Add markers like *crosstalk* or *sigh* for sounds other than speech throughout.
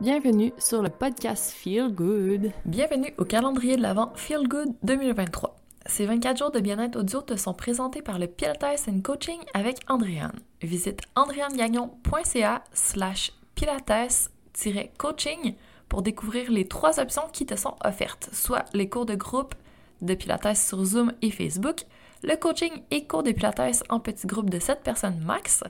Bienvenue sur le podcast Feel Good. Bienvenue au calendrier de l'Avent Feel Good 2023. Ces 24 jours de bien-être audio te sont présentés par le Pilates and Coaching avec Andréane. Visite andréanegagnon.ca slash pilates-coaching pour découvrir les trois options qui te sont offertes, soit les cours de groupe de Pilates sur Zoom et Facebook, le coaching et cours de Pilates en petit groupe de 7 personnes max,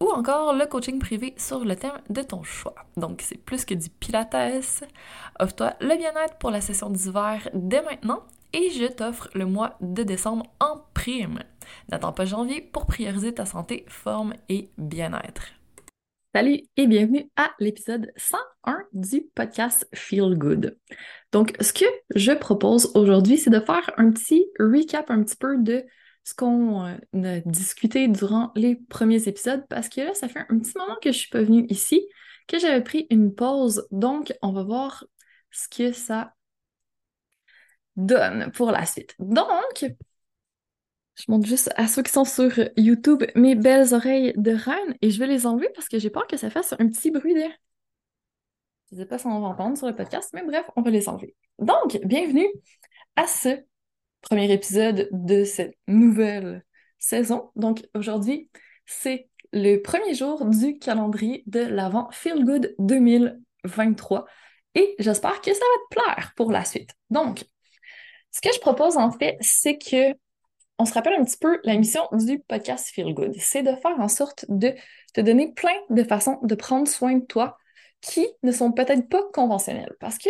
ou encore le coaching privé sur le thème de ton choix. Donc, c'est plus que du Pilates. Offre-toi le bien-être pour la session d'hiver dès maintenant et je t'offre le mois de décembre en prime. N'attends pas janvier pour prioriser ta santé, forme et bien-être. Salut et bienvenue à l'épisode 101 du podcast Feel Good. Donc, ce que je propose aujourd'hui, c'est de faire un petit recap un petit peu de ce qu'on euh, a discuté durant les premiers épisodes parce que là, ça fait un petit moment que je suis pas venue ici, que j'avais pris une pause. Donc, on va voir ce que ça donne pour la suite. Donc, je montre juste à ceux qui sont sur YouTube mes belles oreilles de reine et je vais les enlever parce que j'ai peur que ça fasse un petit bruit de... Je ne sais pas si on va entendre sur le podcast, mais bref, on va les enlever. Donc, bienvenue à ce premier épisode de cette nouvelle saison. Donc aujourd'hui, c'est le premier jour du calendrier de l'Avent Feel Good 2023 et j'espère que ça va te plaire pour la suite. Donc, ce que je propose en fait, c'est que on se rappelle un petit peu la mission du podcast Feel Good. C'est de faire en sorte de te donner plein de façons de prendre soin de toi qui ne sont peut-être pas conventionnelles. Parce que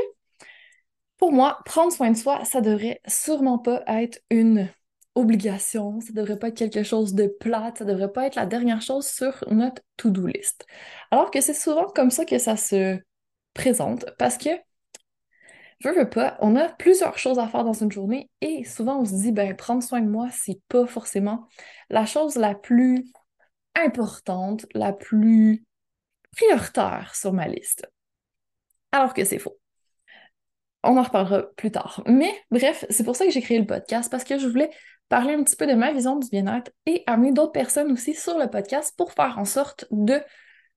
pour moi, prendre soin de soi, ça devrait sûrement pas être une obligation, ça devrait pas être quelque chose de plate, ça devrait pas être la dernière chose sur notre to-do list. Alors que c'est souvent comme ça que ça se présente parce que veux, veux pas, on a plusieurs choses à faire dans une journée et souvent on se dit ben prendre soin de moi, c'est pas forcément la chose la plus importante, la plus prioritaire sur ma liste. Alors que c'est faux. On en reparlera plus tard. Mais bref, c'est pour ça que j'ai créé le podcast, parce que je voulais parler un petit peu de ma vision du bien-être et amener d'autres personnes aussi sur le podcast pour faire en sorte de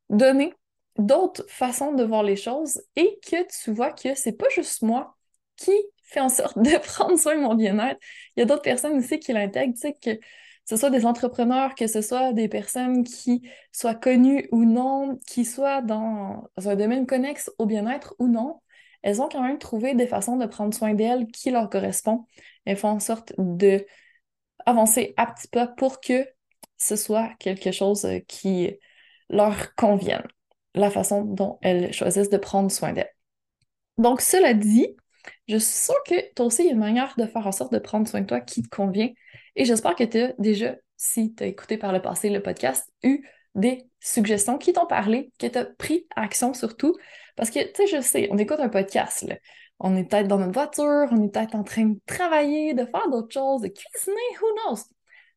donner d'autres façons de voir les choses et que tu vois que c'est pas juste moi qui fait en sorte *laughs* de prendre soin de mon bien-être. Il y a d'autres personnes aussi qui l'intègrent, tu sais, que ce soit des entrepreneurs, que ce soit des personnes qui soient connues ou non, qui soient dans un domaine connexe au bien-être ou non, elles ont quand même trouvé des façons de prendre soin d'elles qui leur correspondent. Elles font en sorte de avancer à petits pas pour que ce soit quelque chose euh, qui leur convienne, la façon dont elles choisissent de prendre soin d'elles. Donc, cela dit, je suis sûre que toi aussi, une manière de faire en sorte de prendre soin de toi qui te convient. Et j'espère que tu as déjà, si tu as écouté par le passé le podcast, eu des suggestions qui t'ont parlé, que tu pris action surtout. Parce que, tu sais, je sais, on écoute un podcast, là. On est peut-être dans notre voiture, on est peut-être en train de travailler, de faire d'autres choses, de cuisiner, who knows?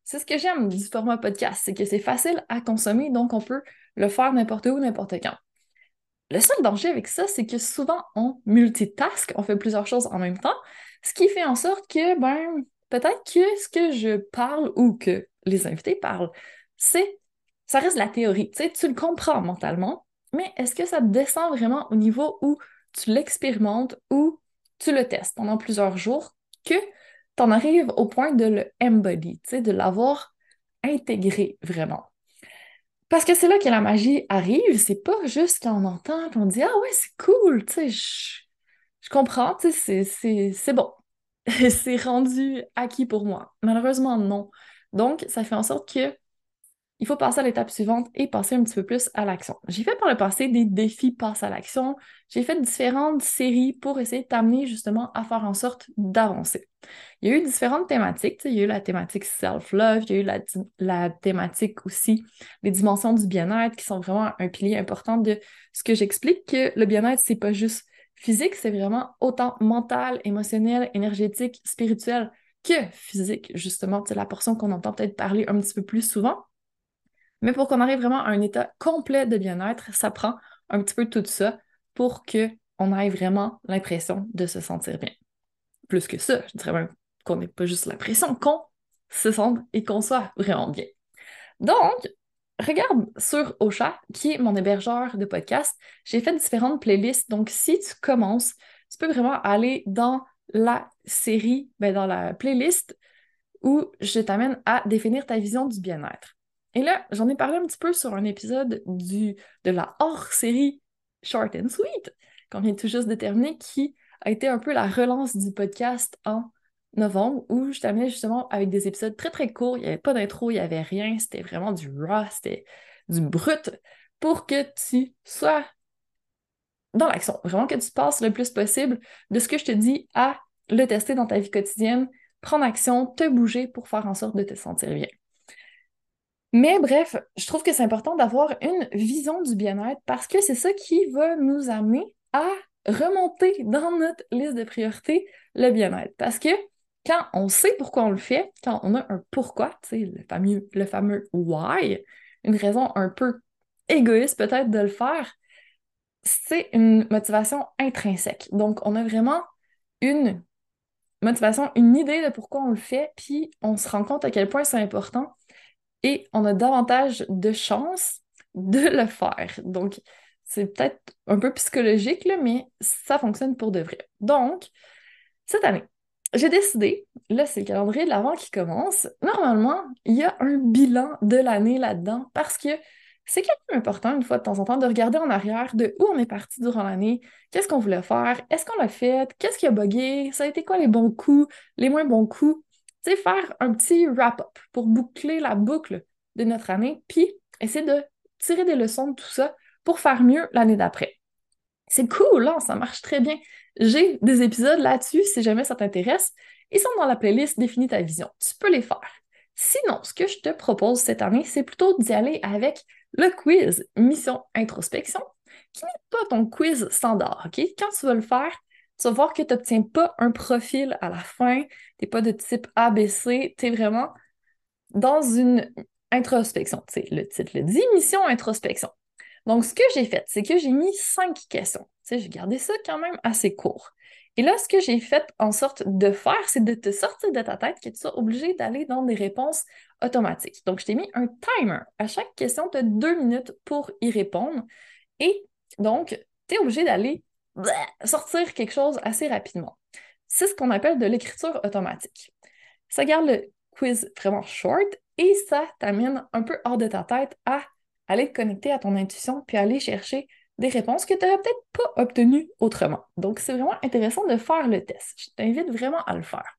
C'est ce que j'aime du format podcast, c'est que c'est facile à consommer, donc on peut le faire n'importe où, n'importe quand. Le seul danger avec ça, c'est que souvent on multitask, on fait plusieurs choses en même temps, ce qui fait en sorte que, ben, peut-être que ce que je parle ou que les invités parlent, c'est ça reste la théorie. Tu sais, tu le comprends mentalement, mais est-ce que ça descend vraiment au niveau où tu l'expérimentes ou tu le testes pendant plusieurs jours que tu en arrives au point de le embody, de l'avoir intégré vraiment? Parce que c'est là que la magie arrive, c'est pas juste quand on entend et on dit Ah ouais, c'est cool, tu je, comprends, tu sais, c'est bon. *laughs* c'est rendu acquis pour moi. Malheureusement, non. Donc, ça fait en sorte que il faut passer à l'étape suivante et passer un petit peu plus à l'action. J'ai fait par le passé des défis passe à l'action. J'ai fait différentes séries pour essayer de t'amener justement à faire en sorte d'avancer. Il y a eu différentes thématiques. Il y a eu la thématique self-love, il y a eu la, thématique aussi les dimensions du bien-être qui sont vraiment un pilier important de ce que j'explique que le bien-être, c'est pas juste physique, c'est vraiment autant mental, émotionnel, énergétique, spirituel que physique, justement. C'est la portion qu'on entend peut-être parler un petit peu plus souvent. Mais pour qu'on arrive vraiment à un état complet de bien-être, ça prend un petit peu tout ça pour qu'on ait vraiment l'impression de se sentir bien. Plus que ça, je dirais même qu'on n'ait pas juste l'impression, qu'on se sente et qu'on soit vraiment bien. Donc, regarde sur Ocha, qui est mon hébergeur de podcast, j'ai fait différentes playlists. Donc, si tu commences, tu peux vraiment aller dans la série, ben dans la playlist où je t'amène à définir ta vision du bien-être. Et là, j'en ai parlé un petit peu sur un épisode de la hors-série Short and Sweet, qu'on vient tout juste de terminer, qui a été un peu la relance du podcast en novembre, où je t'amenais justement avec des épisodes très très courts, il n'y avait pas d'intro, il n'y avait rien, c'était vraiment du raw, c'était du brut, pour que tu sois dans l'action, vraiment que tu passes le plus possible de ce que je te dis à le tester dans ta vie quotidienne, prendre action, te bouger pour faire en sorte de te sentir bien. Mais bref, je trouve que c'est important d'avoir une vision du bien-être parce que c'est ça qui va nous amener à remonter dans notre liste de priorités le bien-être. Parce que quand on sait pourquoi on le fait, quand on a un pourquoi, tu sais, le fameux, le fameux why, une raison un peu égoïste peut-être de le faire, c'est une motivation intrinsèque. Donc, on a vraiment une motivation, une idée de pourquoi on le fait, puis on se rend compte à quel point c'est important et on a davantage de chances de le faire. Donc, c'est peut-être un peu psychologique, là, mais ça fonctionne pour de vrai. Donc, cette année, j'ai décidé, là, c'est le calendrier de l'avant qui commence. Normalement, il y a un bilan de l'année là-dedans parce que c'est quand même important, une fois de temps en temps, de regarder en arrière de où on est parti durant l'année, qu'est-ce qu'on voulait faire, est-ce qu'on l'a fait, qu'est-ce qui a bugué, ça a été quoi les bons coups, les moins bons coups sais, faire un petit wrap-up pour boucler la boucle de notre année, puis essayer de tirer des leçons de tout ça pour faire mieux l'année d'après. C'est cool, hein, ça marche très bien. J'ai des épisodes là-dessus, si jamais ça t'intéresse. Ils sont dans la playlist Définis ta vision. Tu peux les faire. Sinon, ce que je te propose cette année, c'est plutôt d'y aller avec le quiz Mission Introspection, qui n'est pas ton quiz standard, OK? Quand tu vas le faire, tu vas voir que tu n'obtiens pas un profil à la fin, tu n'es pas de type ABC, tu es vraiment dans une introspection. Tu sais, le titre le dit, mission introspection. Donc, ce que j'ai fait, c'est que j'ai mis cinq questions. J'ai gardé ça quand même assez court. Et là, ce que j'ai fait en sorte de faire, c'est de te sortir de ta tête que tu sois obligé d'aller dans des réponses automatiques. Donc, je t'ai mis un timer. À chaque question, tu as deux minutes pour y répondre. Et donc, tu es obligé d'aller sortir quelque chose assez rapidement. C'est ce qu'on appelle de l'écriture automatique. Ça garde le quiz vraiment short et ça t'amène un peu hors de ta tête à aller te connecter à ton intuition puis aller chercher des réponses que tu n'aurais peut-être pas obtenues autrement. Donc, c'est vraiment intéressant de faire le test. Je t'invite vraiment à le faire.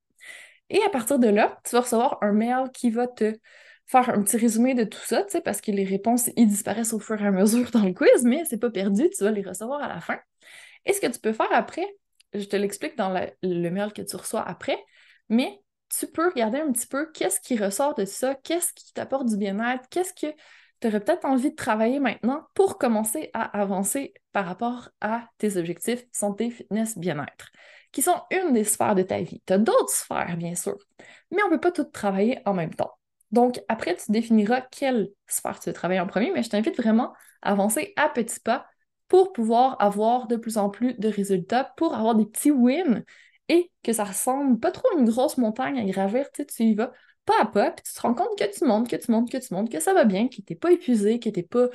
Et à partir de là, tu vas recevoir un mail qui va te faire un petit résumé de tout ça, parce que les réponses, ils disparaissent au fur et à mesure dans le quiz, mais c'est pas perdu, tu vas les recevoir à la fin. Et ce que tu peux faire après, je te l'explique dans le mail que tu reçois après, mais tu peux regarder un petit peu qu'est-ce qui ressort de ça, qu'est-ce qui t'apporte du bien-être, qu'est-ce que tu aurais peut-être envie de travailler maintenant pour commencer à avancer par rapport à tes objectifs santé, fitness, bien-être, qui sont une des sphères de ta vie. Tu as d'autres sphères, bien sûr, mais on ne peut pas tout travailler en même temps. Donc, après, tu définiras quelle sphère tu veux travailler en premier, mais je t'invite vraiment à avancer à petits pas pour pouvoir avoir de plus en plus de résultats, pour avoir des petits wins et que ça ressemble pas trop à une grosse montagne à gravir, tu, tu y vas pas à pas, puis tu te rends compte que tu montes, que tu montes, que tu montes, que ça va bien, que tu n'es pas épuisé, que tu n'es pas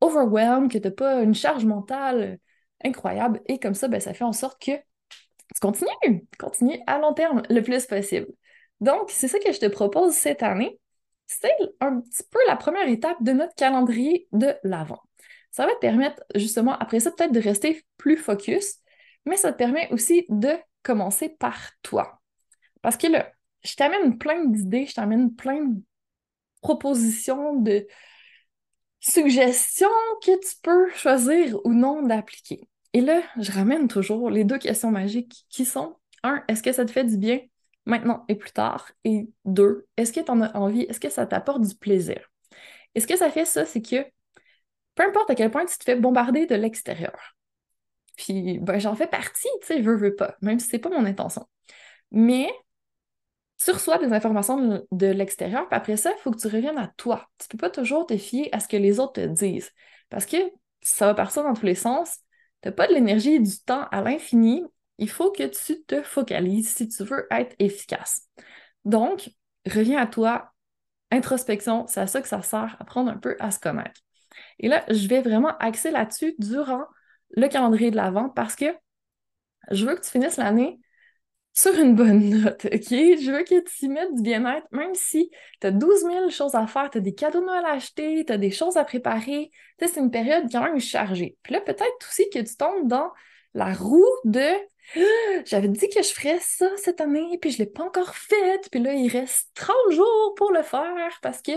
overwhelmed, que tu n'as pas une charge mentale incroyable. Et comme ça, ben, ça fait en sorte que tu continues, continues à long terme le plus possible. Donc, c'est ça que je te propose cette année. C'est un petit peu la première étape de notre calendrier de l'avant. Ça va te permettre justement, après ça, peut-être de rester plus focus, mais ça te permet aussi de commencer par toi. Parce que là, je t'amène plein d'idées, je t'amène plein de propositions, de suggestions que tu peux choisir ou non d'appliquer. Et là, je ramène toujours les deux questions magiques qui sont un, est-ce que ça te fait du bien maintenant et plus tard? Et deux, est-ce que tu en as envie? Est-ce que ça t'apporte du plaisir? Et ce que ça fait, ça, c'est que peu importe à quel point tu te fais bombarder de l'extérieur, puis ben, j'en fais partie, tu sais, veux, veux pas, même si c'est pas mon intention. Mais tu reçois des informations de, l'extérieur, puis après ça, il faut que tu reviennes à toi. Tu peux pas toujours te fier à ce que les autres te disent. Parce que ça va partir dans tous les sens. Tu n'as pas de l'énergie et du temps à l'infini. Il faut que tu te focalises si tu veux être efficace. Donc, reviens à toi. Introspection, c'est à ça que ça sert, apprendre un peu à se connaître. Et là, je vais vraiment axer là-dessus durant le calendrier de l'Avent parce que je veux que tu finisses l'année sur une bonne note, *laughs* OK? Je veux que tu y mettes du bien-être, même si tu as 12 000 choses à faire, tu as des cadeaux de Noël à acheter, tu as des choses à préparer. C'est une période quand même chargée. Puis là, peut-être aussi que tu tombes dans la roue de *gasps* j'avais dit que je ferais ça cette année, puis je ne l'ai pas encore fait, puis là, il reste 30 jours pour le faire parce que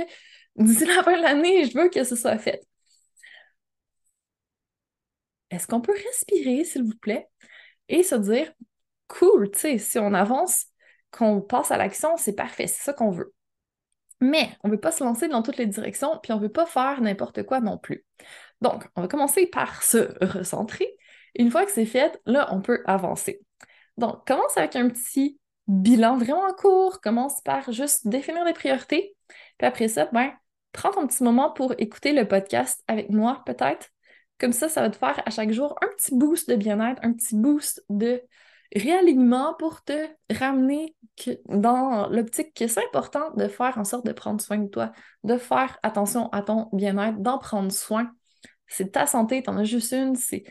d'ici la fin de l'année, je veux que ce soit fait. Est-ce qu'on peut respirer, s'il vous plaît, et se dire, cool, tu sais, si on avance, qu'on passe à l'action, c'est parfait, c'est ça qu'on veut. Mais on ne veut pas se lancer dans toutes les directions, puis on ne veut pas faire n'importe quoi non plus. Donc, on va commencer par se recentrer. Une fois que c'est fait, là, on peut avancer. Donc, commence avec un petit bilan vraiment court. Commence par juste définir des priorités. Puis après ça, ben, prends ton petit moment pour écouter le podcast avec moi, peut-être. Comme ça, ça va te faire à chaque jour un petit boost de bien-être, un petit boost de réalignement pour te ramener dans l'optique que c'est important de faire en sorte de prendre soin de toi, de faire attention à ton bien-être, d'en prendre soin. C'est ta santé, t'en as juste une. C'est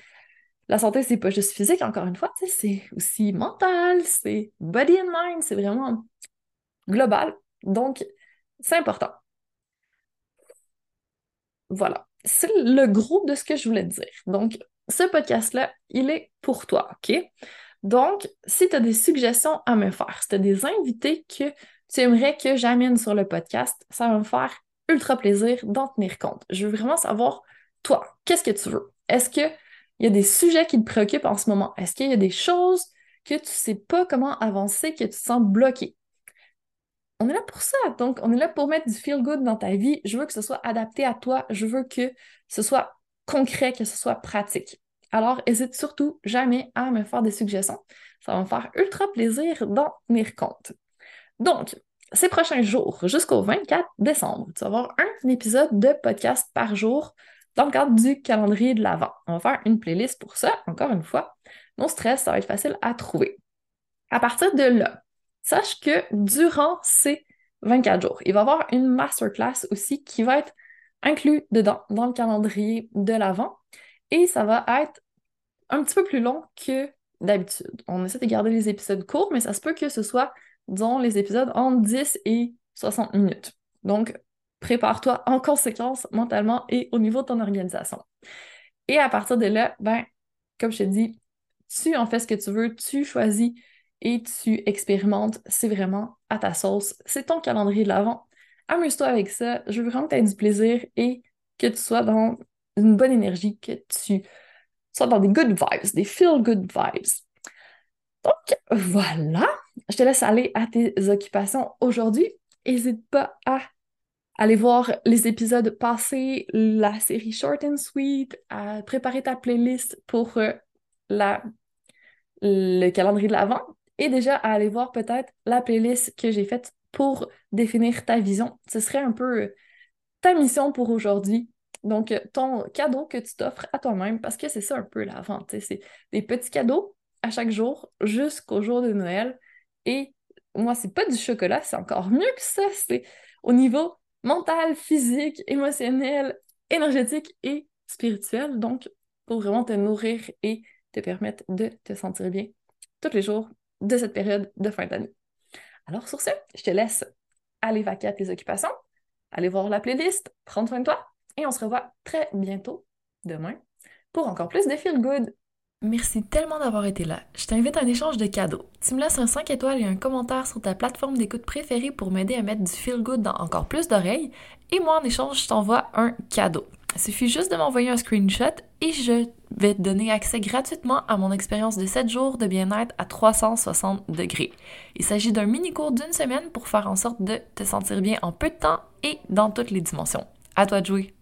la santé, c'est pas juste physique, encore une fois, c'est aussi mental, c'est body and mind, c'est vraiment global. Donc, c'est important. Voilà c'est le gros de ce que je voulais te dire. Donc, ce podcast-là, il est pour toi, OK? Donc, si tu as des suggestions à me faire, si tu as des invités que tu aimerais que j'amène sur le podcast, ça va me faire ultra plaisir d'en tenir compte. Je veux vraiment savoir, toi, qu'est-ce que tu veux? Est-ce qu'il y a des sujets qui te préoccupent en ce moment? Est-ce qu'il y a des choses que tu ne sais pas comment avancer, que tu te sens bloqué? On est là pour ça. Donc, on est là pour mettre du feel good dans ta vie. Je veux que ce soit adapté à toi. Je veux que ce soit concret, que ce soit pratique. Alors, n'hésite surtout jamais à me faire des suggestions. Ça va me faire ultra plaisir d'en tenir compte. Donc, ces prochains jours, jusqu'au 24 décembre, tu vas avoir un épisode de podcast par jour dans le cadre du calendrier de l'Avent. On va faire une playlist pour ça, encore une fois. Non stress, ça va être facile à trouver. À partir de là, sache que durant ces 24 jours, il va y avoir une masterclass aussi qui va être inclus dedans, dans le calendrier de l'avant. Et ça va être un petit peu plus long que d'habitude. On essaie de garder les épisodes courts, mais ça se peut que ce soit, disons, les épisodes entre 10 et 60 minutes. Donc, prépare-toi en conséquence mentalement et au niveau de ton organisation. Et à partir de là, ben, comme je te dis, tu en fais ce que tu veux, tu choisis et tu expérimentes, c'est vraiment à ta sauce. C'est ton calendrier de l'avant. Amuse-toi avec ça. Je veux vraiment que tu aies du plaisir et que tu sois dans une bonne énergie, que tu sois dans des good vibes, des feel good vibes. Donc voilà, je te laisse aller à tes occupations aujourd'hui. N'hésite pas à aller voir les épisodes passés, la série Short and Sweet, à préparer ta playlist pour euh, le calendrier de l'avant et déjà à aller voir peut-être la playlist que j'ai faite pour définir ta vision. Ce serait un peu euh, ta mission pour aujourd'hui. Donc, euh, ton cadeau que tu t'offres à toi-même, parce que c'est ça un peu la vente. C'est des petits cadeaux à chaque jour jusqu'au jour de Noël. Et moi, c'est pas du chocolat, c'est encore mieux que ça. C'est au niveau mental, physique, émotionnel, énergétique et spirituel. Donc, pour vraiment te nourrir et te permettre de te sentir bien tous les jours de cette période de fin d'année. Alors sur ce, je te laisse aller vaquer à tes occupations, aller voir la playlist, prendre soin de toi et on se revoit très bientôt demain pour encore plus de feel good. Merci tellement d'avoir été là. Je t'invite à un échange de cadeaux. Tu me laisses un 5 étoiles et un commentaire sur ta plateforme d'écoute préférée pour m'aider à mettre du feel good dans encore plus d'oreilles. Et moi, en échange, je t'envoie un cadeau. Il suffit juste de m'envoyer un screenshot et je vais te donner accès gratuitement à mon expérience de 7 jours de bien-être à 360 degrés. Il s'agit d'un mini-cours d'une semaine pour faire en sorte de te sentir bien en peu de temps et dans toutes les dimensions. À toi de jouer!